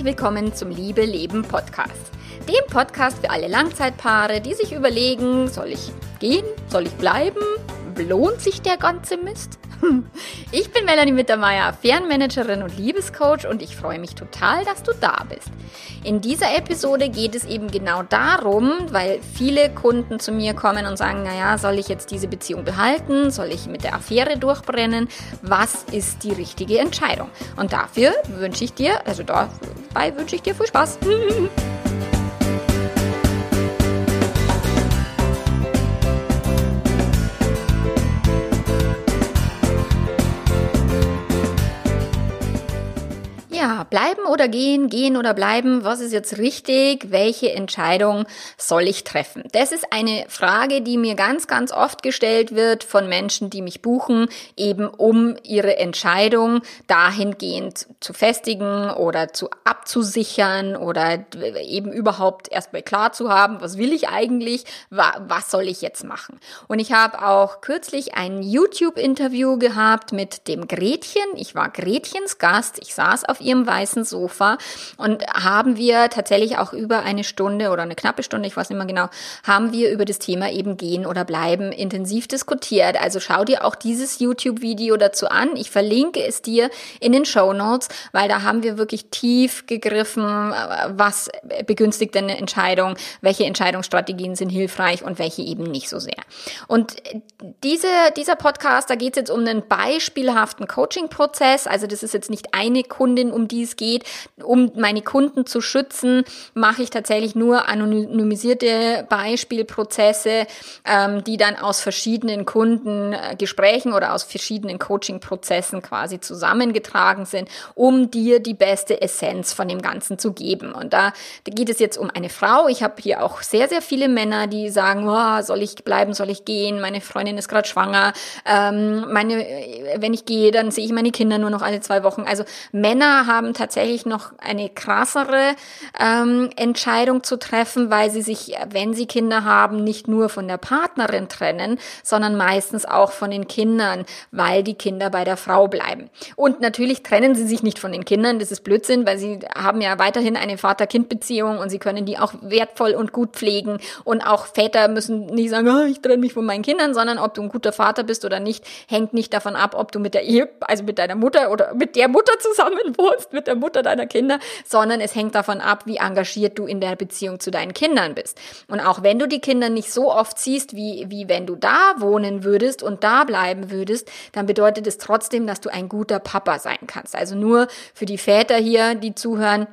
herzlich willkommen zum Liebe Leben Podcast. Dem Podcast für alle Langzeitpaare, die sich überlegen, soll ich gehen, soll ich bleiben, lohnt sich der ganze Mist? Ich bin Melanie Mittermeier, Fernmanagerin und Liebescoach und ich freue mich total, dass du da bist. In dieser Episode geht es eben genau darum, weil viele Kunden zu mir kommen und sagen, naja, soll ich jetzt diese Beziehung behalten? Soll ich mit der Affäre durchbrennen? Was ist die richtige Entscheidung? Und dafür wünsche ich dir, also dabei wünsche ich dir viel Spaß. Ja, bleiben oder gehen, gehen oder bleiben, was ist jetzt richtig? Welche Entscheidung soll ich treffen? Das ist eine Frage, die mir ganz, ganz oft gestellt wird von Menschen, die mich buchen, eben um ihre Entscheidung dahingehend zu festigen oder zu abzusichern oder eben überhaupt erstmal klar zu haben, was will ich eigentlich, was soll ich jetzt machen? Und ich habe auch kürzlich ein YouTube-Interview gehabt mit dem Gretchen. Ich war Gretchens Gast. Ich saß auf ihrem weißen Sofa und haben wir tatsächlich auch über eine Stunde oder eine knappe Stunde, ich weiß nicht mehr genau, haben wir über das Thema eben gehen oder bleiben intensiv diskutiert. Also schau dir auch dieses YouTube-Video dazu an. Ich verlinke es dir in den Show Notes, weil da haben wir wirklich tief gegriffen, was begünstigt eine Entscheidung, welche Entscheidungsstrategien sind hilfreich und welche eben nicht so sehr. Und diese, dieser Podcast, da geht es jetzt um einen beispielhaften Coaching-Prozess. Also das ist jetzt nicht eine Kundin, um die es geht. Um meine Kunden zu schützen, mache ich tatsächlich nur anonymisierte Beispielprozesse, ähm, die dann aus verschiedenen Kundengesprächen oder aus verschiedenen Coaching-Prozessen quasi zusammengetragen sind, um dir die beste Essenz von dem Ganzen zu geben. Und da, geht es jetzt um eine Frau. Ich habe hier auch sehr, sehr viele Männer, die sagen, oh, soll ich bleiben, soll ich gehen? Meine Freundin ist gerade schwanger. Ähm, meine, wenn ich gehe, dann sehe ich meine Kinder nur noch alle zwei Wochen. Also Männer haben haben tatsächlich noch eine krassere ähm, Entscheidung zu treffen, weil sie sich, wenn sie Kinder haben, nicht nur von der Partnerin trennen, sondern meistens auch von den Kindern, weil die Kinder bei der Frau bleiben. Und natürlich trennen sie sich nicht von den Kindern, das ist Blödsinn, weil sie haben ja weiterhin eine Vater-Kind-Beziehung und sie können die auch wertvoll und gut pflegen. Und auch Väter müssen nicht sagen, oh, ich trenne mich von meinen Kindern, sondern ob du ein guter Vater bist oder nicht, hängt nicht davon ab, ob du mit der Ehe, also mit deiner Mutter oder mit der Mutter zusammen wohnst mit der Mutter deiner Kinder, sondern es hängt davon ab, wie engagiert du in der Beziehung zu deinen Kindern bist. Und auch wenn du die Kinder nicht so oft siehst, wie, wie wenn du da wohnen würdest und da bleiben würdest, dann bedeutet es trotzdem, dass du ein guter Papa sein kannst. Also nur für die Väter hier, die zuhören,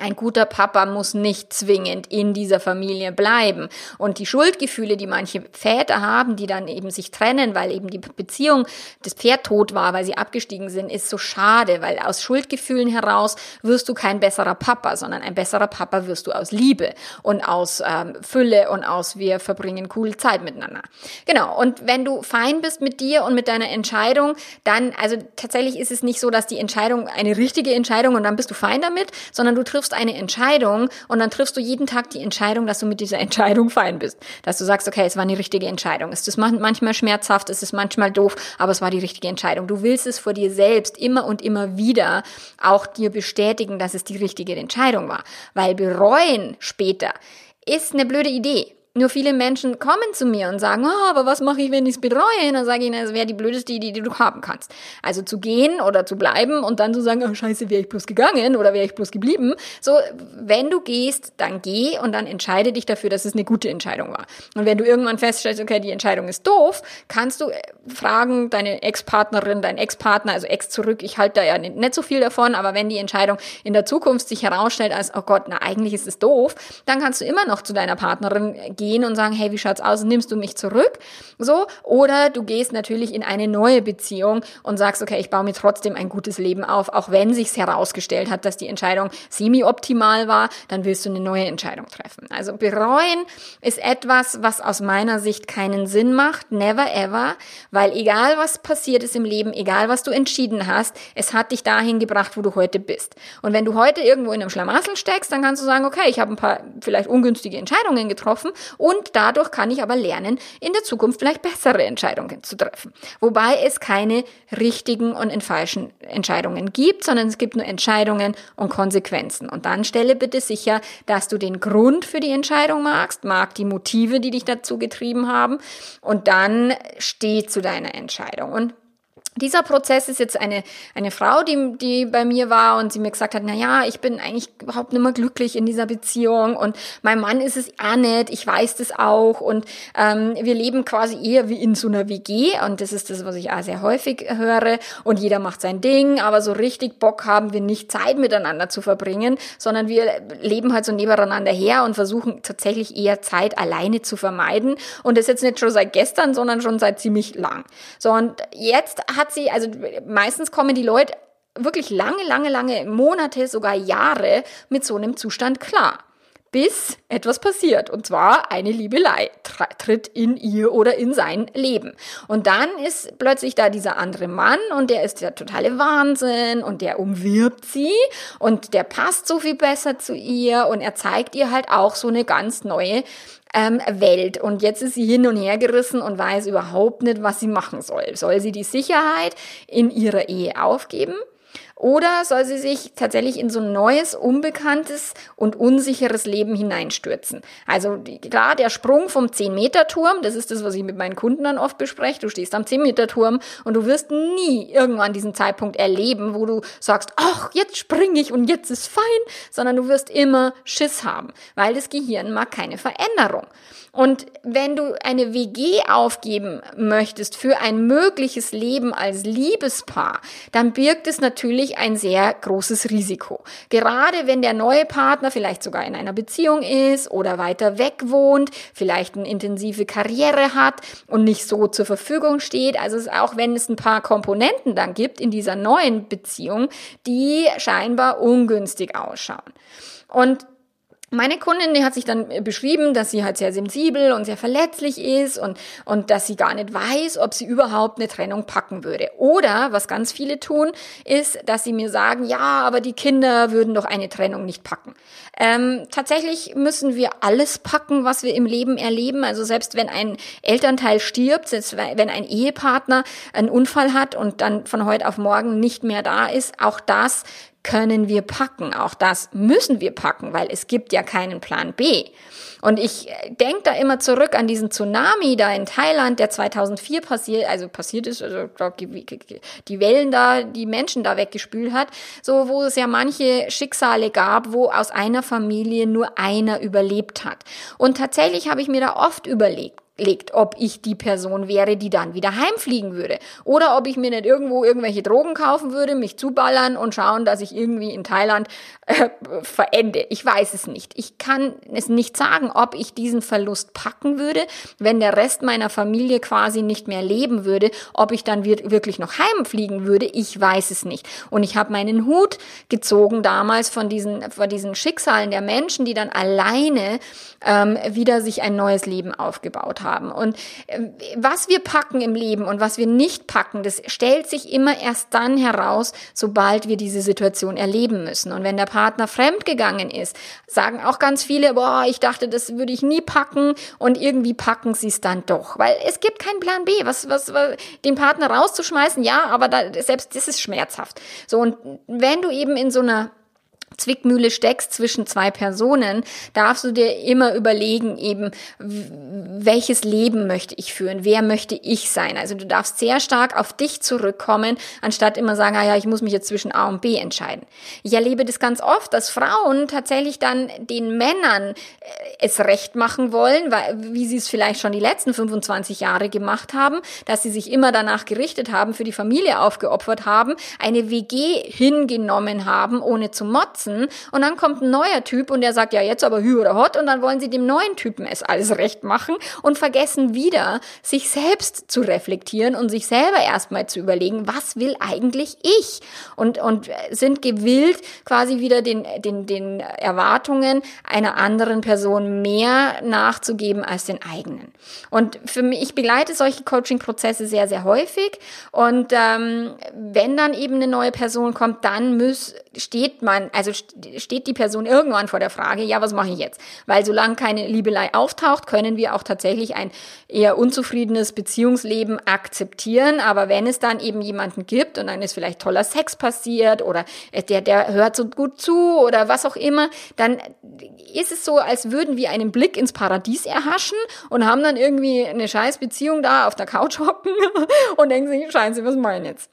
ein guter Papa muss nicht zwingend in dieser Familie bleiben. Und die Schuldgefühle, die manche Väter haben, die dann eben sich trennen, weil eben die Beziehung des Pferd tot war, weil sie abgestiegen sind, ist so schade, weil aus Schuldgefühlen heraus wirst du kein besserer Papa, sondern ein besserer Papa wirst du aus Liebe und aus ähm, Fülle und aus wir verbringen coole Zeit miteinander. Genau. Und wenn du fein bist mit dir und mit deiner Entscheidung, dann, also tatsächlich ist es nicht so, dass die Entscheidung eine richtige Entscheidung und dann bist du fein damit, sondern du triffst triffst eine Entscheidung und dann triffst du jeden Tag die Entscheidung, dass du mit dieser Entscheidung fein bist. Dass du sagst, okay, es war eine richtige Entscheidung. Es ist manchmal schmerzhaft, es ist manchmal doof, aber es war die richtige Entscheidung. Du willst es vor dir selbst immer und immer wieder auch dir bestätigen, dass es die richtige Entscheidung war. Weil bereuen später ist eine blöde Idee. Nur viele Menschen kommen zu mir und sagen, oh, aber was mache ich, wenn ich es bereue? Und dann sage ich ihnen, das wäre die blödeste Idee, die du haben kannst. Also zu gehen oder zu bleiben und dann zu sagen, oh scheiße, wäre ich bloß gegangen oder wäre ich bloß geblieben. So, wenn du gehst, dann geh und dann entscheide dich dafür, dass es eine gute Entscheidung war. Und wenn du irgendwann feststellst, okay, die Entscheidung ist doof, kannst du äh, fragen, deine Ex-Partnerin, dein Ex-Partner, also Ex zurück, ich halte da ja nicht, nicht so viel davon, aber wenn die Entscheidung in der Zukunft sich herausstellt als, oh Gott, na eigentlich ist es doof, dann kannst du immer noch zu deiner Partnerin gehen gehen und sagen, hey, wie schaut's aus? Nimmst du mich zurück? So. Oder du gehst natürlich in eine neue Beziehung und sagst, okay, ich baue mir trotzdem ein gutes Leben auf, auch wenn sich's herausgestellt hat, dass die Entscheidung semi-optimal war, dann willst du eine neue Entscheidung treffen. Also bereuen ist etwas, was aus meiner Sicht keinen Sinn macht. Never ever. Weil egal was passiert ist im Leben, egal was du entschieden hast, es hat dich dahin gebracht, wo du heute bist. Und wenn du heute irgendwo in einem Schlamassel steckst, dann kannst du sagen, okay, ich habe ein paar vielleicht ungünstige Entscheidungen getroffen und dadurch kann ich aber lernen, in der Zukunft vielleicht bessere Entscheidungen zu treffen. Wobei es keine richtigen und falschen Entscheidungen gibt, sondern es gibt nur Entscheidungen und Konsequenzen. Und dann stelle bitte sicher, dass du den Grund für die Entscheidung magst, mag die Motive, die dich dazu getrieben haben und dann steh zu deiner Entscheidung. Und dieser Prozess ist jetzt eine, eine Frau, die, die bei mir war und sie mir gesagt hat, na ja, ich bin eigentlich überhaupt nicht mehr glücklich in dieser Beziehung und mein Mann ist es auch nicht, ich weiß das auch und ähm, wir leben quasi eher wie in so einer WG und das ist das, was ich auch sehr häufig höre und jeder macht sein Ding, aber so richtig Bock haben wir nicht Zeit miteinander zu verbringen, sondern wir leben halt so nebeneinander her und versuchen tatsächlich eher Zeit alleine zu vermeiden und das jetzt nicht schon seit gestern, sondern schon seit ziemlich lang. So und jetzt hat hat sie, also meistens kommen die Leute wirklich lange, lange, lange Monate, sogar Jahre mit so einem Zustand klar. Bis etwas passiert. Und zwar eine Liebelei tritt in ihr oder in sein Leben. Und dann ist plötzlich da dieser andere Mann und der ist der totale Wahnsinn und der umwirbt sie und der passt so viel besser zu ihr und er zeigt ihr halt auch so eine ganz neue ähm, Welt. Und jetzt ist sie hin und her gerissen und weiß überhaupt nicht, was sie machen soll. Soll sie die Sicherheit in ihrer Ehe aufgeben? Oder soll sie sich tatsächlich in so ein neues, unbekanntes und unsicheres Leben hineinstürzen? Also klar, der Sprung vom 10-Meter-Turm, das ist das, was ich mit meinen Kunden dann oft bespreche. Du stehst am 10-Meter-Turm und du wirst nie irgendwann diesen Zeitpunkt erleben, wo du sagst, ach, jetzt springe ich und jetzt ist fein, sondern du wirst immer Schiss haben, weil das Gehirn mag keine Veränderung. Und wenn du eine WG aufgeben möchtest für ein mögliches Leben als Liebespaar, dann birgt es natürlich ein sehr großes Risiko. Gerade wenn der neue Partner vielleicht sogar in einer Beziehung ist oder weiter weg wohnt, vielleicht eine intensive Karriere hat und nicht so zur Verfügung steht. Also auch wenn es ein paar Komponenten dann gibt in dieser neuen Beziehung, die scheinbar ungünstig ausschauen. Und meine Kundin, die hat sich dann beschrieben, dass sie halt sehr sensibel und sehr verletzlich ist und, und dass sie gar nicht weiß, ob sie überhaupt eine Trennung packen würde. Oder, was ganz viele tun, ist, dass sie mir sagen, ja, aber die Kinder würden doch eine Trennung nicht packen. Ähm, tatsächlich müssen wir alles packen, was wir im Leben erleben. Also selbst wenn ein Elternteil stirbt, selbst wenn ein Ehepartner einen Unfall hat und dann von heute auf morgen nicht mehr da ist, auch das können wir packen. Auch das müssen wir packen, weil es gibt ja keinen Plan B. Und ich äh, denke da immer zurück an diesen Tsunami da in Thailand, der 2004 passiert, also passiert ist, also die Wellen da, die Menschen da weggespült hat, so wo es ja manche Schicksale gab, wo aus einer Familie nur einer überlebt hat. Und tatsächlich habe ich mir da oft überlegt, legt, ob ich die Person wäre, die dann wieder heimfliegen würde. Oder ob ich mir nicht irgendwo irgendwelche Drogen kaufen würde, mich zuballern und schauen, dass ich irgendwie in Thailand äh, verende. Ich weiß es nicht. Ich kann es nicht sagen, ob ich diesen Verlust packen würde, wenn der Rest meiner Familie quasi nicht mehr leben würde, ob ich dann wirklich noch heimfliegen würde. Ich weiß es nicht. Und ich habe meinen Hut gezogen damals von diesen, von diesen Schicksalen der Menschen, die dann alleine ähm, wieder sich ein neues Leben aufgebaut haben haben. Und ähm, was wir packen im Leben und was wir nicht packen, das stellt sich immer erst dann heraus, sobald wir diese Situation erleben müssen. Und wenn der Partner fremdgegangen ist, sagen auch ganz viele, boah, ich dachte, das würde ich nie packen und irgendwie packen sie es dann doch. Weil es gibt keinen Plan B. Was, was, was den Partner rauszuschmeißen, ja, aber da, selbst das ist schmerzhaft. So, und wenn du eben in so einer Zwickmühle steckst zwischen zwei Personen, darfst du dir immer überlegen, eben, welches Leben möchte ich führen? Wer möchte ich sein? Also du darfst sehr stark auf dich zurückkommen, anstatt immer sagen, ah ja, ich muss mich jetzt zwischen A und B entscheiden. Ich erlebe das ganz oft, dass Frauen tatsächlich dann den Männern äh, es recht machen wollen, weil, wie sie es vielleicht schon die letzten 25 Jahre gemacht haben, dass sie sich immer danach gerichtet haben, für die Familie aufgeopfert haben, eine WG hingenommen haben, ohne zu motzen lassen und dann kommt ein neuer Typ und der sagt ja jetzt aber hü oder hot und dann wollen sie dem neuen Typen es alles recht machen und vergessen wieder, sich selbst zu reflektieren und sich selber erstmal zu überlegen, was will eigentlich ich? Und, und sind gewillt, quasi wieder den, den, den Erwartungen einer anderen Person mehr nachzugeben als den eigenen. Und für mich, ich begleite solche Coaching-Prozesse sehr, sehr häufig und ähm, wenn dann eben eine neue Person kommt, dann muss, steht man, also steht die Person irgendwann vor der Frage, ja, was mache ich jetzt? Weil solange keine Liebelei auftaucht, können wir auch tatsächlich ein eher unzufriedenes Beziehungsleben akzeptieren. Aber wenn es dann eben jemanden gibt und dann ist vielleicht toller Sex passiert oder der, der hört so gut zu oder was auch immer, dann ist es so, als würden wir einen Blick ins Paradies erhaschen und haben dann irgendwie eine scheiß Beziehung da auf der Couch hocken und denken sich, scheiße, was meinen jetzt?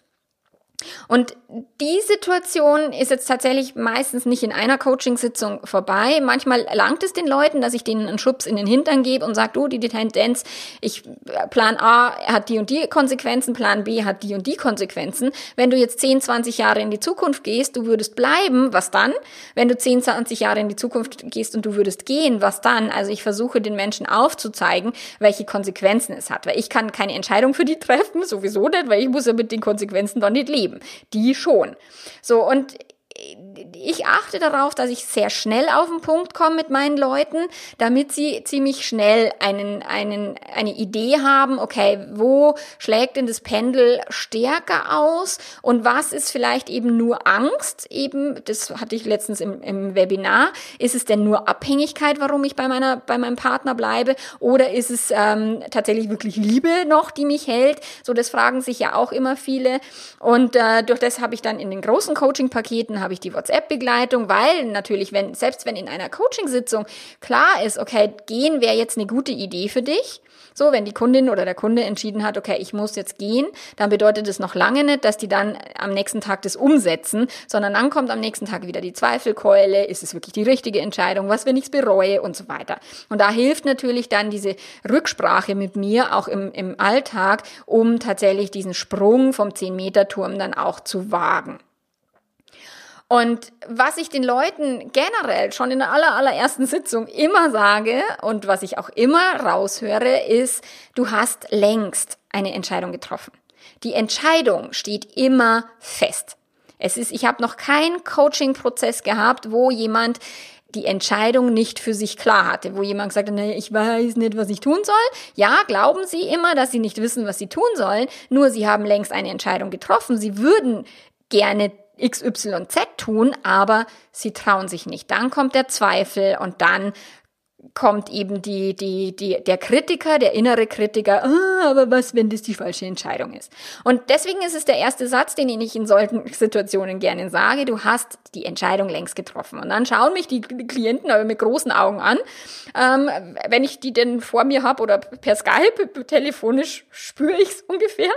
Und die Situation ist jetzt tatsächlich meistens nicht in einer Coachingsitzung vorbei. Manchmal langt es den Leuten, dass ich denen einen Schubs in den Hintern gebe und sage, du, die Tendenz, ich Plan A hat die und die Konsequenzen, Plan B hat die und die Konsequenzen. Wenn du jetzt 10, 20 Jahre in die Zukunft gehst, du würdest bleiben, was dann? Wenn du 10, 20 Jahre in die Zukunft gehst und du würdest gehen, was dann? Also ich versuche den Menschen aufzuzeigen, welche Konsequenzen es hat, weil ich kann keine Entscheidung für die treffen, sowieso nicht, weil ich muss ja mit den Konsequenzen dann nicht leben. Die schon. So, und ich achte darauf, dass ich sehr schnell auf den Punkt komme mit meinen Leuten, damit sie ziemlich schnell einen, einen, eine Idee haben, okay, wo schlägt denn das Pendel stärker aus und was ist vielleicht eben nur Angst, eben, das hatte ich letztens im, im Webinar, ist es denn nur Abhängigkeit, warum ich bei meiner, bei meinem Partner bleibe? Oder ist es ähm, tatsächlich wirklich Liebe noch, die mich hält? So, das fragen sich ja auch immer viele. Und äh, durch das habe ich dann in den großen Coaching-Paketen habe ich die WhatsApp-Begleitung, weil natürlich, wenn, selbst wenn in einer Coachingsitzung klar ist, okay, gehen wäre jetzt eine gute Idee für dich, so, wenn die Kundin oder der Kunde entschieden hat, okay, ich muss jetzt gehen, dann bedeutet es noch lange nicht, dass die dann am nächsten Tag das umsetzen, sondern dann kommt am nächsten Tag wieder die Zweifelkeule, ist es wirklich die richtige Entscheidung, was wenn ich es bereue und so weiter. Und da hilft natürlich dann diese Rücksprache mit mir auch im, im Alltag, um tatsächlich diesen Sprung vom 10-Meter-Turm dann auch zu wagen. Und was ich den Leuten generell schon in der aller, allerersten Sitzung immer sage und was ich auch immer raushöre, ist, du hast längst eine Entscheidung getroffen. Die Entscheidung steht immer fest. Es ist, ich habe noch keinen Coaching-Prozess gehabt, wo jemand die Entscheidung nicht für sich klar hatte, wo jemand gesagt hat, nee, ich weiß nicht, was ich tun soll. Ja, glauben Sie immer, dass Sie nicht wissen, was Sie tun sollen, nur Sie haben längst eine Entscheidung getroffen. Sie würden gerne XYZ tun, aber sie trauen sich nicht. Dann kommt der Zweifel und dann kommt eben die, die, die, der Kritiker, der innere Kritiker, ah, aber was, wenn das die falsche Entscheidung ist? Und deswegen ist es der erste Satz, den ich in solchen Situationen gerne sage, du hast die Entscheidung längst getroffen. Und dann schauen mich die Klienten aber mit großen Augen an, ähm, wenn ich die denn vor mir habe oder per Skype, telefonisch spüre ich es ungefähr.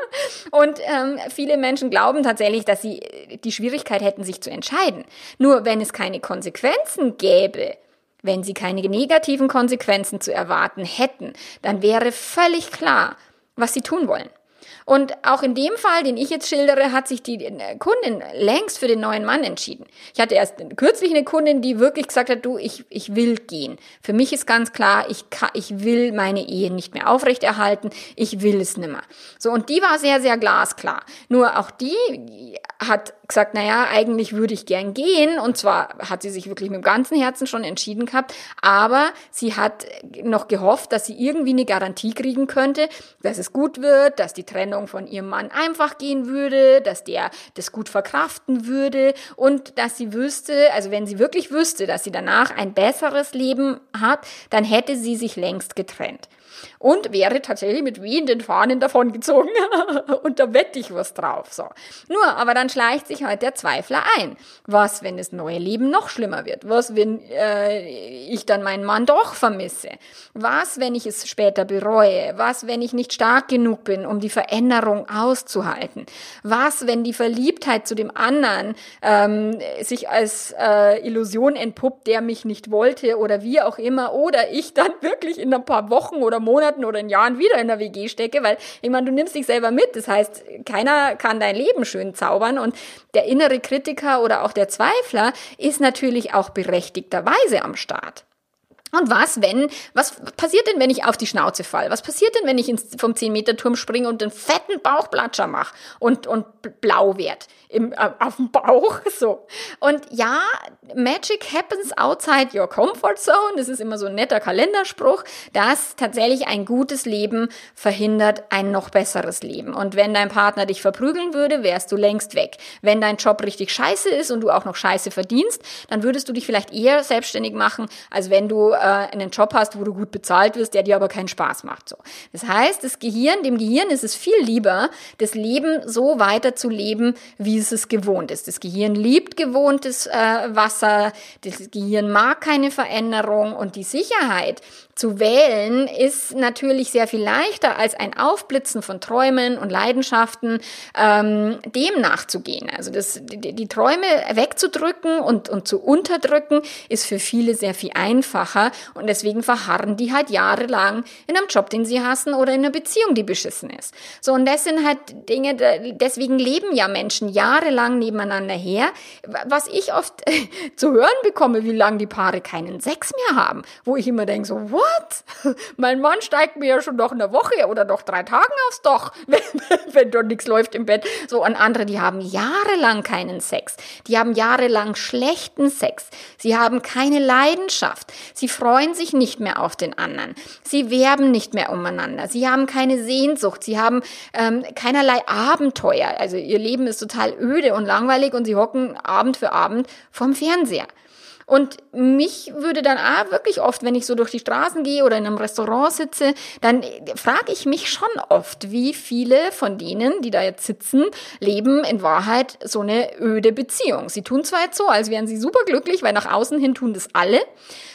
Und ähm, viele Menschen glauben tatsächlich, dass sie die Schwierigkeit hätten, sich zu entscheiden. Nur wenn es keine Konsequenzen gäbe, wenn sie keine negativen Konsequenzen zu erwarten hätten, dann wäre völlig klar, was sie tun wollen. Und auch in dem Fall, den ich jetzt schildere, hat sich die äh, Kundin längst für den neuen Mann entschieden. Ich hatte erst kürzlich eine Kundin, die wirklich gesagt hat, du, ich, ich will gehen. Für mich ist ganz klar, ich, kann, ich will meine Ehe nicht mehr aufrechterhalten, ich will es nimmer. So, und die war sehr, sehr glasklar. Nur auch die hat gesagt, naja, eigentlich würde ich gern gehen. Und zwar hat sie sich wirklich mit dem ganzen Herzen schon entschieden gehabt, aber sie hat noch gehofft, dass sie irgendwie eine Garantie kriegen könnte, dass es gut wird, dass die Trennung von ihrem Mann einfach gehen würde, dass der das gut verkraften würde und dass sie wüsste, also wenn sie wirklich wüsste, dass sie danach ein besseres Leben hat, dann hätte sie sich längst getrennt und wäre tatsächlich mit wehenden Fahnen davongezogen. und da wette ich was drauf. So. Nur, aber dann schleicht sich halt der Zweifler ein. Was, wenn das neue Leben noch schlimmer wird? Was, wenn äh, ich dann meinen Mann doch vermisse? Was, wenn ich es später bereue? Was, wenn ich nicht stark genug bin, um die Veränderung auszuhalten? Was, wenn die Verliebtheit zu dem anderen ähm, sich als äh, Illusion entpuppt, der mich nicht wollte oder wie auch immer, oder ich dann wirklich in ein paar Wochen oder Monaten oder in Jahren wieder in der WG stecke, weil ich meine, du nimmst dich selber mit. Das heißt, keiner kann dein Leben schön zaubern und der innere Kritiker oder auch der Zweifler ist natürlich auch berechtigterweise am Start. Und was, wenn, was passiert denn, wenn ich auf die Schnauze fall? Was passiert denn, wenn ich ins, vom 10-Meter-Turm springe und einen fetten Bauchplatscher mache und, und blau werd im, äh, auf dem Bauch? So. Und ja, Magic happens outside your comfort zone. Das ist immer so ein netter Kalenderspruch, dass tatsächlich ein gutes Leben verhindert ein noch besseres Leben. Und wenn dein Partner dich verprügeln würde, wärst du längst weg. Wenn dein Job richtig scheiße ist und du auch noch scheiße verdienst, dann würdest du dich vielleicht eher selbstständig machen, als wenn du äh, einen Job hast, wo du gut bezahlt wirst, der dir aber keinen Spaß macht. So. Das heißt, das Gehirn, dem Gehirn ist es viel lieber, das Leben so weiter zu leben, wie es es gewohnt ist. Das Gehirn liebt gewohntes äh, Wasser, das Gehirn mag keine Veränderung und die Sicherheit, zu wählen ist natürlich sehr viel leichter als ein Aufblitzen von Träumen und Leidenschaften, ähm, dem nachzugehen. Also das, die, die Träume wegzudrücken und, und zu unterdrücken, ist für viele sehr viel einfacher und deswegen verharren die halt jahrelang in einem Job, den sie hassen oder in einer Beziehung, die beschissen ist. So, und das sind halt Dinge, deswegen leben ja Menschen jahrelang nebeneinander her, was ich oft zu hören bekomme, wie lange die Paare keinen Sex mehr haben, wo ich immer denke so, what? What? Mein Mann steigt mir ja schon noch eine Woche oder noch drei Tagen aufs Doch, wenn, wenn dort nichts läuft im Bett. So, und andere, die haben jahrelang keinen Sex. Die haben jahrelang schlechten Sex. Sie haben keine Leidenschaft. Sie freuen sich nicht mehr auf den anderen. Sie werben nicht mehr umeinander. Sie haben keine Sehnsucht. Sie haben ähm, keinerlei Abenteuer. Also ihr Leben ist total öde und langweilig und sie hocken Abend für Abend vorm Fernseher. Und mich würde dann auch wirklich oft, wenn ich so durch die Straßen gehe oder in einem Restaurant sitze, dann frage ich mich schon oft, wie viele von denen, die da jetzt sitzen, leben in Wahrheit so eine öde Beziehung. Sie tun zwar jetzt so, als wären sie super glücklich, weil nach außen hin tun das alle,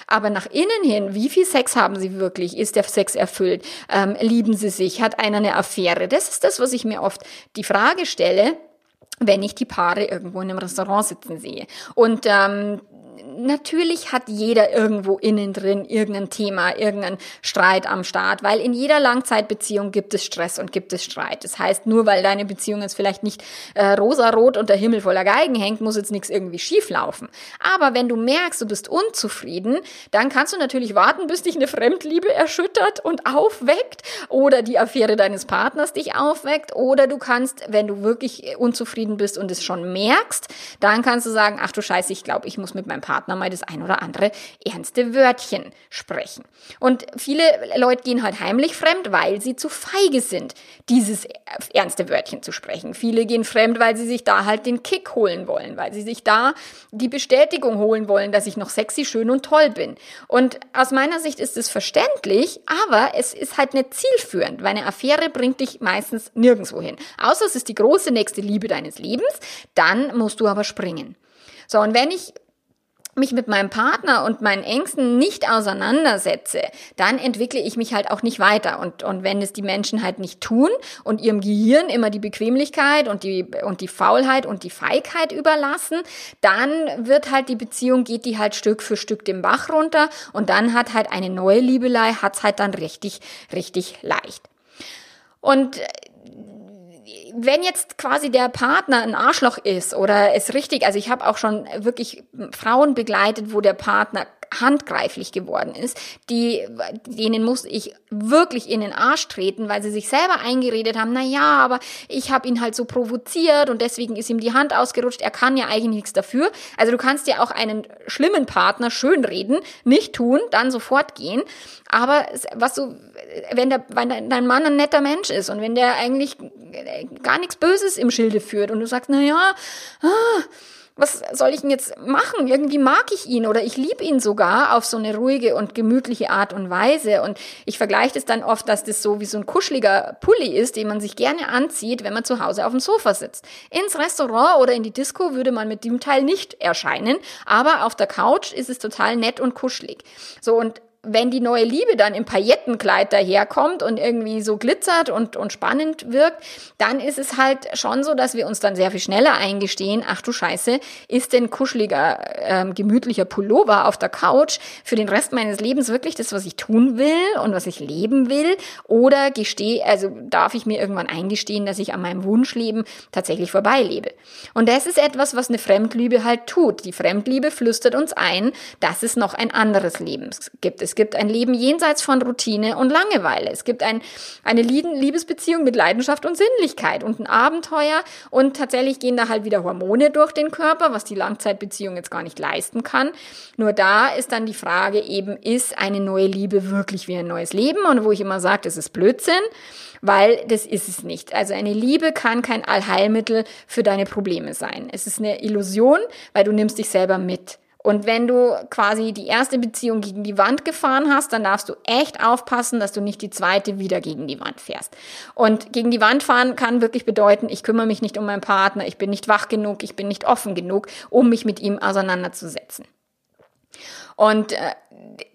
aber nach innen hin, wie viel Sex haben sie wirklich? Ist der Sex erfüllt? Ähm, lieben sie sich? Hat einer eine Affäre? Das ist das, was ich mir oft die Frage stelle, wenn ich die Paare irgendwo in einem Restaurant sitzen sehe. Und ähm, natürlich hat jeder irgendwo innen drin irgendein Thema, irgendeinen Streit am Start, weil in jeder Langzeitbeziehung gibt es Stress und gibt es Streit. Das heißt, nur weil deine Beziehung jetzt vielleicht nicht äh, rosarot und der Himmel voller Geigen hängt, muss jetzt nichts irgendwie schief laufen. Aber wenn du merkst, du bist unzufrieden, dann kannst du natürlich warten, bis dich eine Fremdliebe erschüttert und aufweckt oder die Affäre deines Partners dich aufweckt oder du kannst, wenn du wirklich unzufrieden bist und es schon merkst, dann kannst du sagen, ach du Scheiße, ich glaube, ich muss mit meinem Partner mal das ein oder andere ernste Wörtchen sprechen. Und viele Leute gehen halt heimlich fremd, weil sie zu feige sind, dieses ernste Wörtchen zu sprechen. Viele gehen fremd, weil sie sich da halt den Kick holen wollen, weil sie sich da die Bestätigung holen wollen, dass ich noch sexy, schön und toll bin. Und aus meiner Sicht ist es verständlich, aber es ist halt nicht zielführend, weil eine Affäre bringt dich meistens nirgendwo hin. Außer es ist die große nächste Liebe deines Lebens, dann musst du aber springen. So, und wenn ich mich mit meinem Partner und meinen Ängsten nicht auseinandersetze, dann entwickle ich mich halt auch nicht weiter. Und, und wenn es die Menschen halt nicht tun und ihrem Gehirn immer die Bequemlichkeit und die, und die Faulheit und die Feigheit überlassen, dann wird halt die Beziehung, geht die halt Stück für Stück den Bach runter und dann hat halt eine neue Liebelei, hat's halt dann richtig, richtig leicht. Und wenn jetzt quasi der Partner ein Arschloch ist oder es richtig, also ich habe auch schon wirklich Frauen begleitet, wo der Partner handgreiflich geworden ist, die, denen muss ich wirklich in den Arsch treten, weil sie sich selber eingeredet haben, na ja, aber ich habe ihn halt so provoziert und deswegen ist ihm die Hand ausgerutscht, er kann ja eigentlich nichts dafür. Also du kannst ja auch einen schlimmen Partner schönreden, nicht tun, dann sofort gehen. Aber was du, wenn, der, wenn dein Mann ein netter Mensch ist und wenn der eigentlich gar nichts Böses im Schilde führt und du sagst, na ja, ah, was soll ich denn jetzt machen? Irgendwie mag ich ihn oder ich liebe ihn sogar auf so eine ruhige und gemütliche Art und Weise. Und ich vergleiche das dann oft, dass das so wie so ein kuscheliger Pulli ist, den man sich gerne anzieht, wenn man zu Hause auf dem Sofa sitzt. Ins Restaurant oder in die Disco würde man mit dem Teil nicht erscheinen, aber auf der Couch ist es total nett und kuschelig. So und wenn die neue Liebe dann im Paillettenkleid daherkommt und irgendwie so glitzert und, und spannend wirkt, dann ist es halt schon so, dass wir uns dann sehr viel schneller eingestehen, ach du Scheiße, ist denn kuscheliger, ähm, gemütlicher Pullover auf der Couch für den Rest meines Lebens wirklich das, was ich tun will und was ich leben will? Oder gestehe, also darf ich mir irgendwann eingestehen, dass ich an meinem Wunschleben tatsächlich vorbeilebe? Und das ist etwas, was eine Fremdliebe halt tut. Die Fremdliebe flüstert uns ein, dass es noch ein anderes Leben gibt. Es gibt ein Leben jenseits von Routine und Langeweile. Es gibt ein, eine Liebesbeziehung mit Leidenschaft und Sinnlichkeit und ein Abenteuer. Und tatsächlich gehen da halt wieder Hormone durch den Körper, was die Langzeitbeziehung jetzt gar nicht leisten kann. Nur da ist dann die Frage eben, ist eine neue Liebe wirklich wie ein neues Leben? Und wo ich immer sage, das ist Blödsinn weil das ist es nicht. Also eine Liebe kann kein Allheilmittel für deine Probleme sein. Es ist eine Illusion, weil du nimmst dich selber mit. Und wenn du quasi die erste Beziehung gegen die Wand gefahren hast, dann darfst du echt aufpassen, dass du nicht die zweite wieder gegen die Wand fährst. Und gegen die Wand fahren kann wirklich bedeuten, ich kümmere mich nicht um meinen Partner, ich bin nicht wach genug, ich bin nicht offen genug, um mich mit ihm auseinanderzusetzen. Und äh,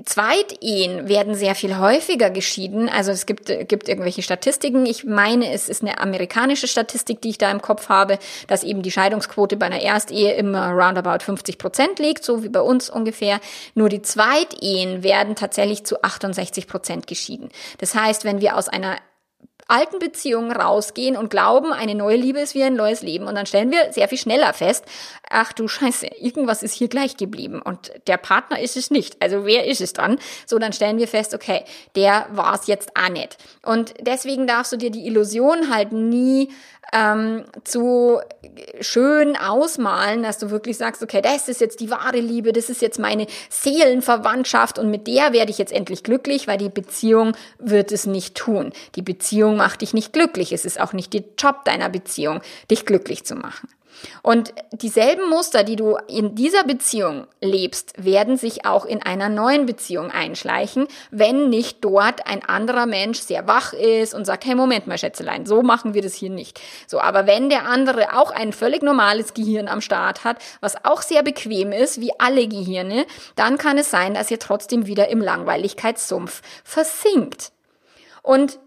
Zweitehen werden sehr viel häufiger geschieden. Also es gibt, gibt irgendwelche Statistiken. Ich meine, es ist eine amerikanische Statistik, die ich da im Kopf habe, dass eben die Scheidungsquote bei einer Erstehe immer roundabout 50 Prozent liegt, so wie bei uns ungefähr. Nur die Zweitehen werden tatsächlich zu 68 Prozent geschieden. Das heißt, wenn wir aus einer alten Beziehungen rausgehen und glauben, eine neue Liebe ist wie ein neues Leben. Und dann stellen wir sehr viel schneller fest, ach du Scheiße, irgendwas ist hier gleich geblieben und der Partner ist es nicht. Also wer ist es dann? So, dann stellen wir fest, okay, der war es jetzt auch nicht. Und deswegen darfst du dir die Illusion halt nie ähm, zu schön ausmalen, dass du wirklich sagst, okay, das ist jetzt die wahre Liebe, das ist jetzt meine Seelenverwandtschaft und mit der werde ich jetzt endlich glücklich, weil die Beziehung wird es nicht tun. Die Beziehung macht dich nicht glücklich. Es ist auch nicht der Job deiner Beziehung, dich glücklich zu machen. Und dieselben Muster, die du in dieser Beziehung lebst, werden sich auch in einer neuen Beziehung einschleichen, wenn nicht dort ein anderer Mensch sehr wach ist und sagt, hey, Moment mal, Schätzelein, so machen wir das hier nicht. So, aber wenn der andere auch ein völlig normales Gehirn am Start hat, was auch sehr bequem ist, wie alle Gehirne, dann kann es sein, dass ihr trotzdem wieder im Langweiligkeitssumpf versinkt. Und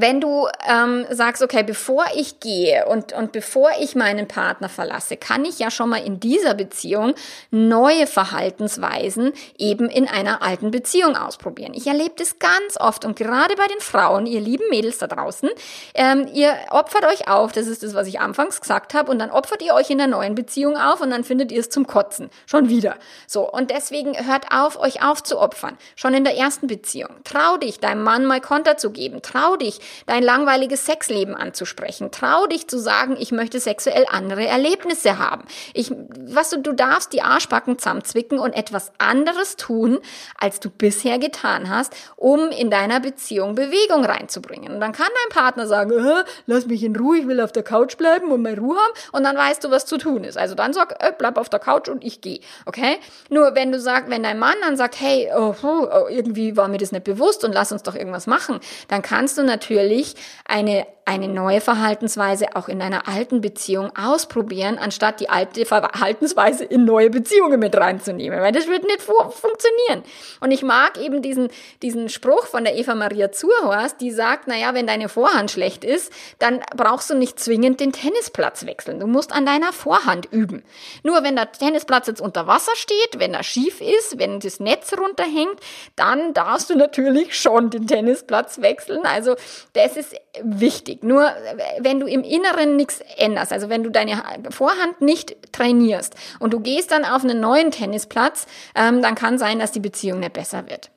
wenn du ähm, sagst, okay, bevor ich gehe und, und bevor ich meinen Partner verlasse, kann ich ja schon mal in dieser Beziehung neue Verhaltensweisen eben in einer alten Beziehung ausprobieren. Ich erlebe das ganz oft und gerade bei den Frauen, ihr lieben Mädels da draußen, ähm, ihr opfert euch auf, das ist das, was ich anfangs gesagt habe, und dann opfert ihr euch in der neuen Beziehung auf und dann findet ihr es zum Kotzen. Schon wieder. So, und deswegen hört auf, euch aufzuopfern. Schon in der ersten Beziehung. Trau dich, deinem Mann mal Konter zu geben. Trau dich, dein langweiliges Sexleben anzusprechen. Trau dich zu sagen, ich möchte sexuell andere Erlebnisse haben. Ich, was du, du darfst die Arschbacken zusammenzwicken und etwas anderes tun, als du bisher getan hast, um in deiner Beziehung Bewegung reinzubringen. Und dann kann dein Partner sagen, äh, lass mich in Ruhe, ich will auf der Couch bleiben und meine Ruhe haben. Und dann weißt du, was zu tun ist. Also dann sag, äh, bleib auf der Couch und ich gehe. Okay? Nur wenn du sagst, wenn dein Mann dann sagt, hey, oh, oh, irgendwie war mir das nicht bewusst und lass uns doch irgendwas machen, dann kannst du natürlich natürlich eine eine neue Verhaltensweise auch in einer alten Beziehung ausprobieren, anstatt die alte Verhaltensweise in neue Beziehungen mit reinzunehmen, weil das wird nicht funktionieren. Und ich mag eben diesen, diesen Spruch von der Eva Maria Zurhorst, die sagt, naja, wenn deine Vorhand schlecht ist, dann brauchst du nicht zwingend den Tennisplatz wechseln. Du musst an deiner Vorhand üben. Nur wenn der Tennisplatz jetzt unter Wasser steht, wenn er schief ist, wenn das Netz runterhängt, dann darfst du natürlich schon den Tennisplatz wechseln. Also das ist wichtig. Nur wenn du im Inneren nichts änderst, also wenn du deine Vorhand nicht trainierst und du gehst dann auf einen neuen Tennisplatz, ähm, dann kann sein, dass die Beziehung nicht besser wird.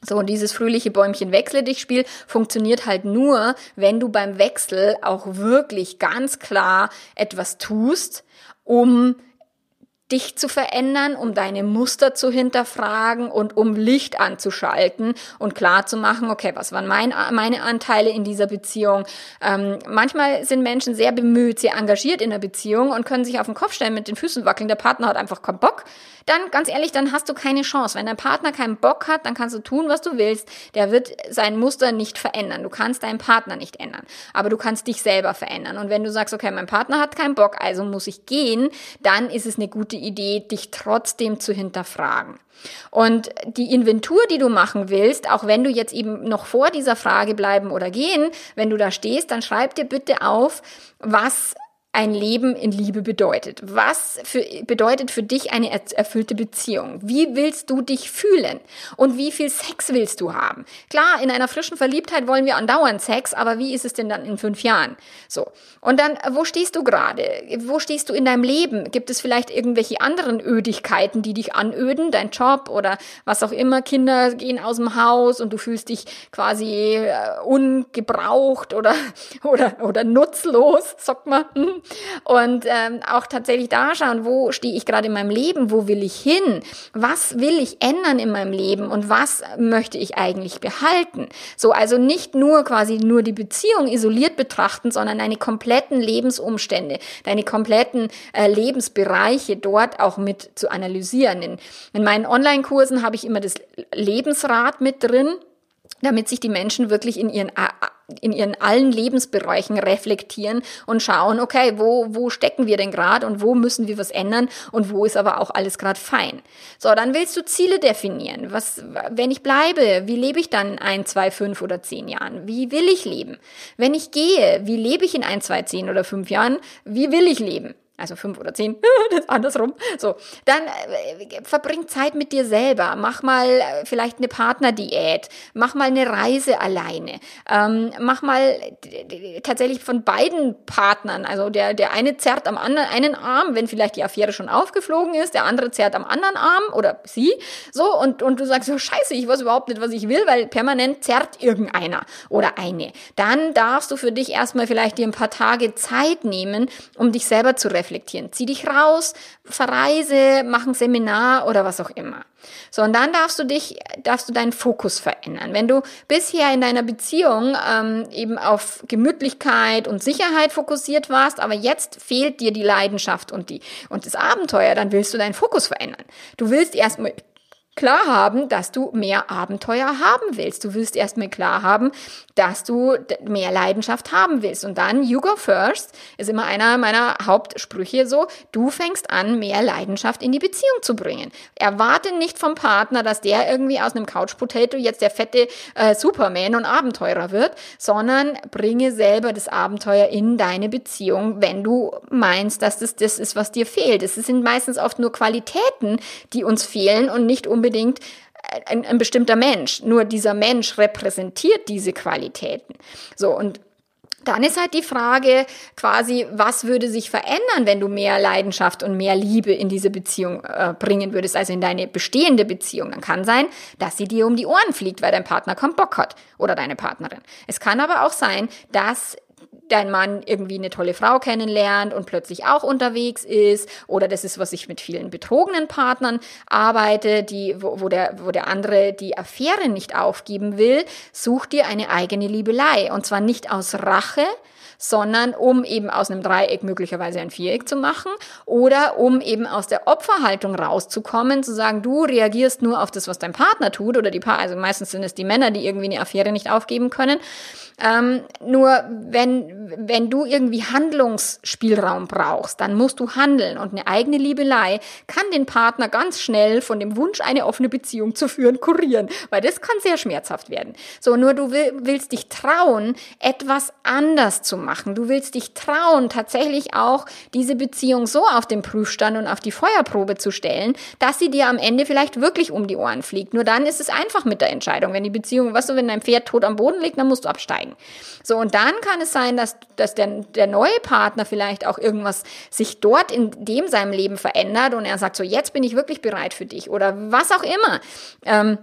So, und dieses fröhliche Bäumchen wechsle dich Spiel funktioniert halt nur, wenn du beim Wechsel auch wirklich ganz klar etwas tust, um dich zu verändern, um deine Muster zu hinterfragen und um Licht anzuschalten und klar zu machen, okay, was waren mein, meine Anteile in dieser Beziehung? Ähm, manchmal sind Menschen sehr bemüht, sehr engagiert in der Beziehung und können sich auf den Kopf stellen, mit den Füßen wackeln. Der Partner hat einfach keinen Bock. Dann, ganz ehrlich, dann hast du keine Chance. Wenn dein Partner keinen Bock hat, dann kannst du tun, was du willst. Der wird sein Muster nicht verändern. Du kannst deinen Partner nicht ändern. Aber du kannst dich selber verändern. Und wenn du sagst, okay, mein Partner hat keinen Bock, also muss ich gehen, dann ist es eine gute Idee, dich trotzdem zu hinterfragen. Und die Inventur, die du machen willst, auch wenn du jetzt eben noch vor dieser Frage bleiben oder gehen, wenn du da stehst, dann schreib dir bitte auf, was ein Leben in Liebe bedeutet. Was für, bedeutet für dich eine erfüllte Beziehung? Wie willst du dich fühlen? Und wie viel Sex willst du haben? Klar, in einer frischen Verliebtheit wollen wir andauernd Sex, aber wie ist es denn dann in fünf Jahren? So. Und dann, wo stehst du gerade? Wo stehst du in deinem Leben? Gibt es vielleicht irgendwelche anderen Ödigkeiten, die dich anöden? Dein Job oder was auch immer? Kinder gehen aus dem Haus und du fühlst dich quasi äh, ungebraucht oder, oder, oder nutzlos, sagt man. Und ähm, auch tatsächlich da schauen, wo stehe ich gerade in meinem Leben, wo will ich hin, was will ich ändern in meinem Leben und was möchte ich eigentlich behalten. So, also nicht nur quasi nur die Beziehung isoliert betrachten, sondern deine kompletten Lebensumstände, deine kompletten äh, Lebensbereiche dort auch mit zu analysieren. In, in meinen Online-Kursen habe ich immer das Lebensrad mit drin damit sich die Menschen wirklich in ihren in ihren allen Lebensbereichen reflektieren und schauen, okay, wo, wo stecken wir denn gerade und wo müssen wir was ändern und wo ist aber auch alles gerade fein. So, dann willst du Ziele definieren. Was, wenn ich bleibe, wie lebe ich dann in ein, zwei, fünf oder zehn Jahren? Wie will ich leben? Wenn ich gehe, wie lebe ich in ein, zwei, zehn oder fünf Jahren? Wie will ich leben? Also fünf oder zehn, das ist andersrum. So, dann äh, verbring Zeit mit dir selber. Mach mal äh, vielleicht eine Partnerdiät. Mach mal eine Reise alleine. Ähm, mach mal tatsächlich von beiden Partnern. Also der der eine zerrt am anderen einen Arm, wenn vielleicht die Affäre schon aufgeflogen ist. Der andere zerrt am anderen Arm oder sie. So und und du sagst so Scheiße, ich weiß überhaupt nicht, was ich will, weil permanent zerrt irgendeiner oder eine. Dann darfst du für dich erstmal vielleicht dir ein paar Tage Zeit nehmen, um dich selber zu reflektieren reflektieren. Zieh dich raus, verreise, mach ein Seminar oder was auch immer. So, und dann darfst du dich, darfst du deinen Fokus verändern. Wenn du bisher in deiner Beziehung ähm, eben auf Gemütlichkeit und Sicherheit fokussiert warst, aber jetzt fehlt dir die Leidenschaft und die und das Abenteuer, dann willst du deinen Fokus verändern. Du willst erstmal klar haben, dass du mehr Abenteuer haben willst. Du willst erstmal klar haben, dass du mehr Leidenschaft haben willst. Und dann, you go first, ist immer einer meiner Hauptsprüche so, du fängst an, mehr Leidenschaft in die Beziehung zu bringen. Erwarte nicht vom Partner, dass der irgendwie aus einem Couch Potato jetzt der fette äh, Superman und Abenteurer wird, sondern bringe selber das Abenteuer in deine Beziehung, wenn du meinst, dass das das ist, was dir fehlt. Es sind meistens oft nur Qualitäten, die uns fehlen und nicht unbedingt unbedingt ein, ein bestimmter Mensch. Nur dieser Mensch repräsentiert diese Qualitäten. So, und dann ist halt die Frage quasi, was würde sich verändern, wenn du mehr Leidenschaft und mehr Liebe in diese Beziehung äh, bringen würdest, also in deine bestehende Beziehung. Dann kann sein, dass sie dir um die Ohren fliegt, weil dein Partner keinen Bock hat oder deine Partnerin. Es kann aber auch sein, dass dein Mann irgendwie eine tolle Frau kennenlernt und plötzlich auch unterwegs ist oder das ist, was ich mit vielen betrogenen Partnern arbeite, die, wo, wo, der, wo der andere die Affäre nicht aufgeben will, such dir eine eigene Liebelei. Und zwar nicht aus Rache, sondern um eben aus einem Dreieck möglicherweise ein Viereck zu machen oder um eben aus der Opferhaltung rauszukommen, zu sagen, du reagierst nur auf das, was dein Partner tut oder die Paar, also meistens sind es die Männer, die irgendwie eine Affäre nicht aufgeben können ähm, nur wenn, wenn du irgendwie Handlungsspielraum brauchst, dann musst du handeln. Und eine eigene Liebelei kann den Partner ganz schnell von dem Wunsch, eine offene Beziehung zu führen, kurieren. Weil das kann sehr schmerzhaft werden. So, nur du will, willst dich trauen, etwas anders zu machen. Du willst dich trauen, tatsächlich auch diese Beziehung so auf den Prüfstand und auf die Feuerprobe zu stellen, dass sie dir am Ende vielleicht wirklich um die Ohren fliegt. Nur dann ist es einfach mit der Entscheidung. Wenn die Beziehung, weißt du, wenn dein Pferd tot am Boden liegt, dann musst du absteigen. So, und dann kann es sein, dass, dass der, der neue Partner vielleicht auch irgendwas sich dort in dem seinem Leben verändert und er sagt so, jetzt bin ich wirklich bereit für dich oder was auch immer. Ähm,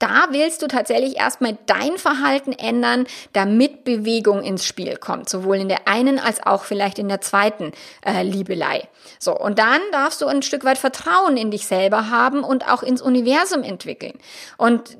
da willst du tatsächlich erstmal dein Verhalten ändern, damit Bewegung ins Spiel kommt, sowohl in der einen als auch vielleicht in der zweiten äh, Liebelei. So, und dann darfst du ein Stück weit Vertrauen in dich selber haben und auch ins Universum entwickeln. Und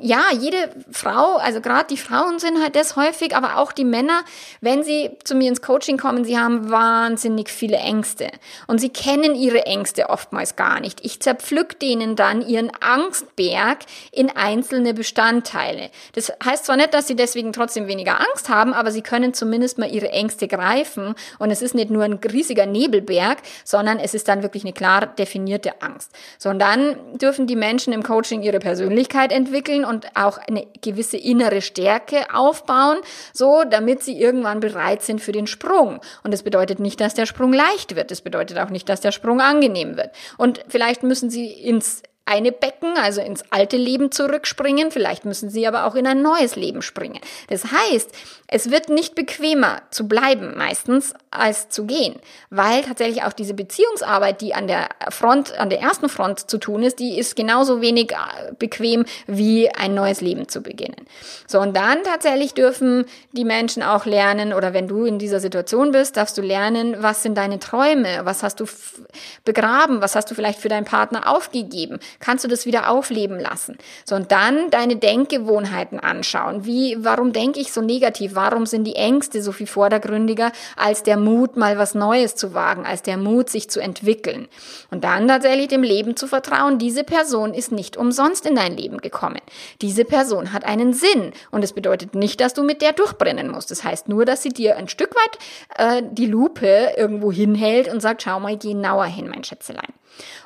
ja, jede Frau, also gerade die Frauen sind halt das häufig, aber auch die Männer, wenn sie zu mir ins Coaching kommen, sie haben wahnsinnig viele Ängste und sie kennen ihre Ängste oftmals gar nicht. Ich zerpflück denen dann ihren Angstberg in einzelne Bestandteile. Das heißt zwar nicht, dass sie deswegen trotzdem weniger Angst haben, aber sie können zumindest mal ihre Ängste greifen und es ist nicht nur ein riesiger Nebelberg, sondern es ist dann wirklich eine klar definierte Angst. So, und dann dürfen die Menschen im Coaching ihre Persönlichkeit entwickeln und auch eine gewisse innere Stärke aufbauen, so damit sie irgendwann bereit sind für den Sprung. Und das bedeutet nicht, dass der Sprung leicht wird. Das bedeutet auch nicht, dass der Sprung angenehm wird. Und vielleicht müssen sie ins eine Becken, also ins alte Leben zurückspringen, vielleicht müssen sie aber auch in ein neues Leben springen. Das heißt, es wird nicht bequemer zu bleiben meistens als zu gehen, weil tatsächlich auch diese Beziehungsarbeit, die an der Front, an der ersten Front zu tun ist, die ist genauso wenig äh, bequem wie ein neues Leben zu beginnen. So und dann tatsächlich dürfen die Menschen auch lernen oder wenn du in dieser Situation bist, darfst du lernen, was sind deine Träume, was hast du begraben, was hast du vielleicht für deinen Partner aufgegeben, kannst du das wieder aufleben lassen. So, und dann deine Denkgewohnheiten anschauen. Wie, warum denke ich so negativ? Warum sind die Ängste so viel vordergründiger als der Mut, mal was Neues zu wagen, als der Mut, sich zu entwickeln? Und dann tatsächlich dem Leben zu vertrauen. Diese Person ist nicht umsonst in dein Leben gekommen. Diese Person hat einen Sinn. Und es bedeutet nicht, dass du mit der durchbrennen musst. Das heißt nur, dass sie dir ein Stück weit äh, die Lupe irgendwo hinhält und sagt, schau mal genauer hin, mein Schätzelein.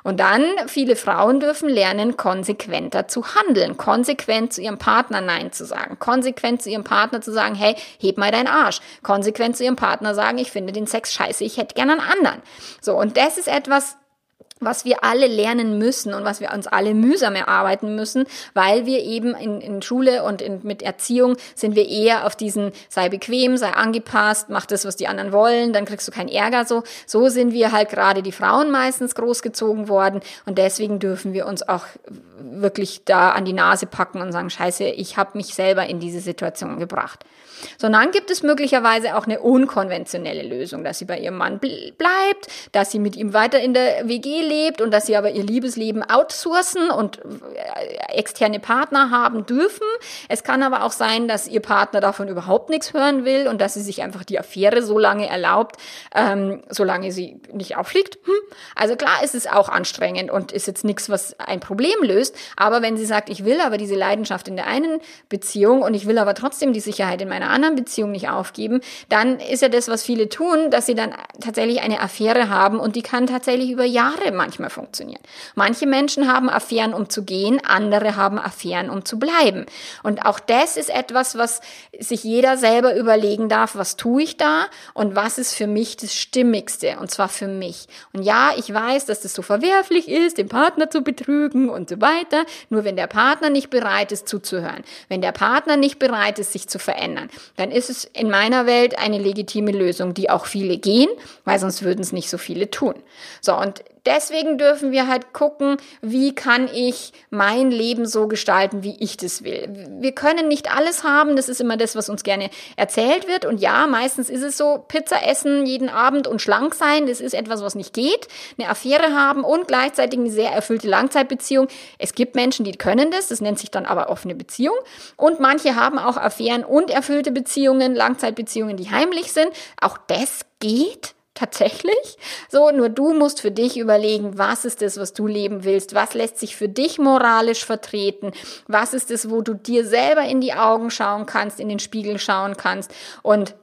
Und dann, viele Frauen dürfen lernen, konsequenter zu handeln, konsequent zu ihrem Partner Nein zu sagen, konsequent zu ihrem Partner zu sagen, hey, heb mal deinen Arsch, konsequent zu ihrem Partner sagen, ich finde den Sex scheiße, ich hätte gern einen anderen. So, und das ist etwas, was wir alle lernen müssen und was wir uns alle mühsam erarbeiten müssen, weil wir eben in, in Schule und in, mit Erziehung sind wir eher auf diesen sei bequem, sei angepasst, mach das, was die anderen wollen, dann kriegst du keinen Ärger so. So sind wir halt gerade die Frauen meistens großgezogen worden und deswegen dürfen wir uns auch wirklich da an die Nase packen und sagen, scheiße, ich habe mich selber in diese Situation gebracht. Sondern gibt es möglicherweise auch eine unkonventionelle Lösung, dass sie bei ihrem Mann bleibt, dass sie mit ihm weiter in der WG lebt und dass sie aber ihr Liebesleben outsourcen und äh, externe Partner haben dürfen. Es kann aber auch sein, dass ihr Partner davon überhaupt nichts hören will und dass sie sich einfach die Affäre so lange erlaubt, ähm, solange sie nicht auffliegt. Hm. Also klar ist es auch anstrengend und ist jetzt nichts, was ein Problem löst. Aber wenn sie sagt, ich will aber diese Leidenschaft in der einen Beziehung und ich will aber trotzdem die Sicherheit in meiner anderen Beziehung nicht aufgeben, dann ist ja das, was viele tun, dass sie dann tatsächlich eine Affäre haben und die kann tatsächlich über Jahre manchmal funktionieren. Manche Menschen haben Affären, um zu gehen, andere haben Affären, um zu bleiben. Und auch das ist etwas, was sich jeder selber überlegen darf, was tue ich da und was ist für mich das Stimmigste und zwar für mich. Und ja, ich weiß, dass das so verwerflich ist, den Partner zu betrügen und so weiter, nur wenn der Partner nicht bereit ist zuzuhören, wenn der Partner nicht bereit ist, sich zu verändern, dann ist es in meiner Welt eine legitime Lösung, die auch viele gehen, weil sonst würden es nicht so viele tun. So, und deswegen dürfen wir halt gucken, wie kann ich mein Leben so gestalten, wie ich das will. Wir können nicht alles haben, das ist immer das, was uns gerne erzählt wird. Und ja, meistens ist es so, Pizza essen jeden Abend und schlank sein, das ist etwas, was nicht geht. Eine Affäre haben und gleichzeitig eine sehr erfüllte Langzeitbeziehung. Es gibt Menschen, die können das, das nennt sich dann aber offene Beziehung. Und manche haben auch Affären und erfüllte Beziehungen, Langzeitbeziehungen, die heimlich sind. Auch das geht tatsächlich. So, nur du musst für dich überlegen, was ist das, was du leben willst? Was lässt sich für dich moralisch vertreten? Was ist es, wo du dir selber in die Augen schauen kannst, in den Spiegel schauen kannst und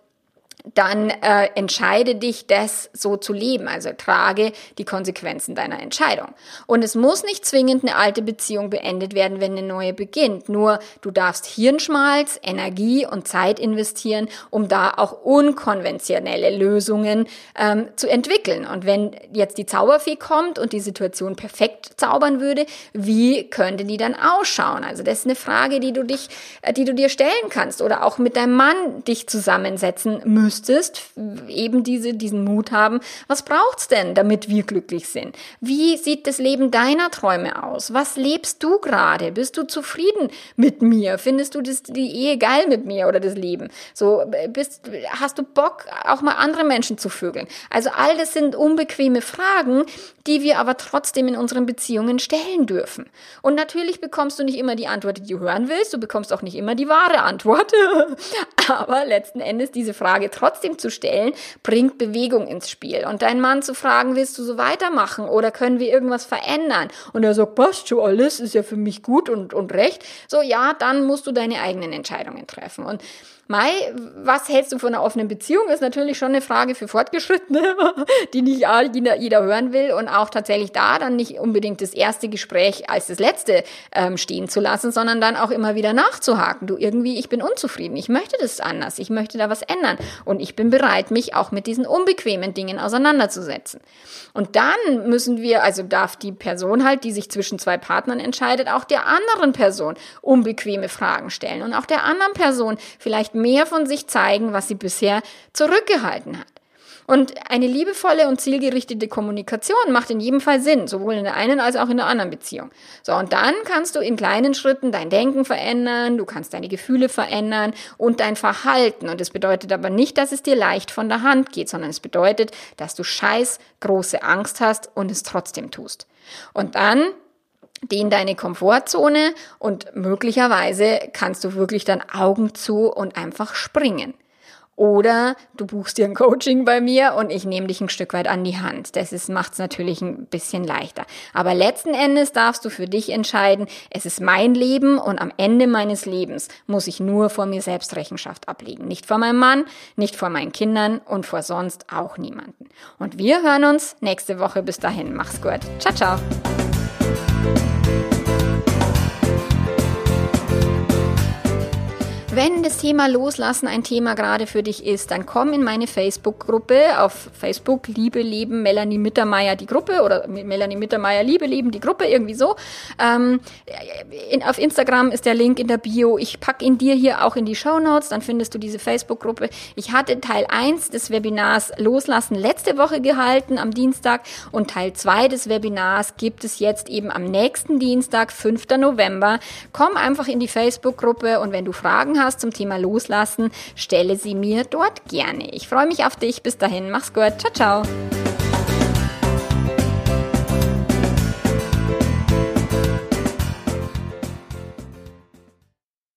dann äh, entscheide dich, das so zu leben. Also trage die Konsequenzen deiner Entscheidung. Und es muss nicht zwingend eine alte Beziehung beendet werden, wenn eine neue beginnt. Nur du darfst Hirnschmalz, Energie und Zeit investieren, um da auch unkonventionelle Lösungen ähm, zu entwickeln. Und wenn jetzt die Zauberfee kommt und die Situation perfekt zaubern würde, wie könnte die dann ausschauen? Also das ist eine Frage, die du dich, äh, die du dir stellen kannst oder auch mit deinem Mann dich zusammensetzen müsstest müsstest eben diese, diesen Mut haben. Was braucht's denn, damit wir glücklich sind? Wie sieht das Leben deiner Träume aus? Was lebst du gerade? Bist du zufrieden mit mir? Findest du das, die Ehe geil mit mir oder das Leben? So, bist, hast du Bock, auch mal andere Menschen zu vögeln? Also all das sind unbequeme Fragen, die wir aber trotzdem in unseren Beziehungen stellen dürfen. Und natürlich bekommst du nicht immer die Antwort, die du hören willst. Du bekommst auch nicht immer die wahre Antwort. aber letzten Endes diese Frage trotzdem zu stellen, bringt Bewegung ins Spiel. Und deinen Mann zu fragen, willst du so weitermachen oder können wir irgendwas verändern? Und er sagt, passt schon alles, ist ja für mich gut und, und recht. So, ja, dann musst du deine eigenen Entscheidungen treffen. Und Mai, was hältst du von einer offenen Beziehung? Ist natürlich schon eine Frage für Fortgeschrittene, die nicht jeder, jeder hören will und auch tatsächlich da dann nicht unbedingt das erste Gespräch als das letzte ähm, stehen zu lassen, sondern dann auch immer wieder nachzuhaken. Du irgendwie, ich bin unzufrieden, ich möchte das anders, ich möchte da was ändern und ich bin bereit, mich auch mit diesen unbequemen Dingen auseinanderzusetzen. Und dann müssen wir, also darf die Person halt, die sich zwischen zwei Partnern entscheidet, auch der anderen Person unbequeme Fragen stellen und auch der anderen Person vielleicht mehr von sich zeigen, was sie bisher zurückgehalten hat. Und eine liebevolle und zielgerichtete Kommunikation macht in jedem Fall Sinn, sowohl in der einen als auch in der anderen Beziehung. So, und dann kannst du in kleinen Schritten dein Denken verändern, du kannst deine Gefühle verändern und dein Verhalten. Und das bedeutet aber nicht, dass es dir leicht von der Hand geht, sondern es bedeutet, dass du scheiß große Angst hast und es trotzdem tust. Und dann die in deine Komfortzone und möglicherweise kannst du wirklich dann Augen zu und einfach springen. Oder du buchst dir ein Coaching bei mir und ich nehme dich ein Stück weit an die Hand. Das macht es natürlich ein bisschen leichter. Aber letzten Endes darfst du für dich entscheiden, es ist mein Leben und am Ende meines Lebens muss ich nur vor mir selbst Rechenschaft ablegen. Nicht vor meinem Mann, nicht vor meinen Kindern und vor sonst auch niemanden. Und wir hören uns nächste Woche. Bis dahin. Mach's gut. Ciao, ciao. Wenn das Thema Loslassen ein Thema gerade für dich ist, dann komm in meine Facebook-Gruppe auf Facebook Liebe Leben Melanie Mittermeier die Gruppe oder Melanie Mittermeier Liebe Leben die Gruppe irgendwie so. Ähm, in, auf Instagram ist der Link in der Bio. Ich pack ihn dir hier auch in die Show Notes, dann findest du diese Facebook-Gruppe. Ich hatte Teil 1 des Webinars Loslassen letzte Woche gehalten am Dienstag und Teil 2 des Webinars gibt es jetzt eben am nächsten Dienstag, 5. November. Komm einfach in die Facebook-Gruppe und wenn du Fragen hast, hast zum Thema Loslassen, stelle sie mir dort gerne. Ich freue mich auf dich. Bis dahin, mach's gut. Ciao, ciao.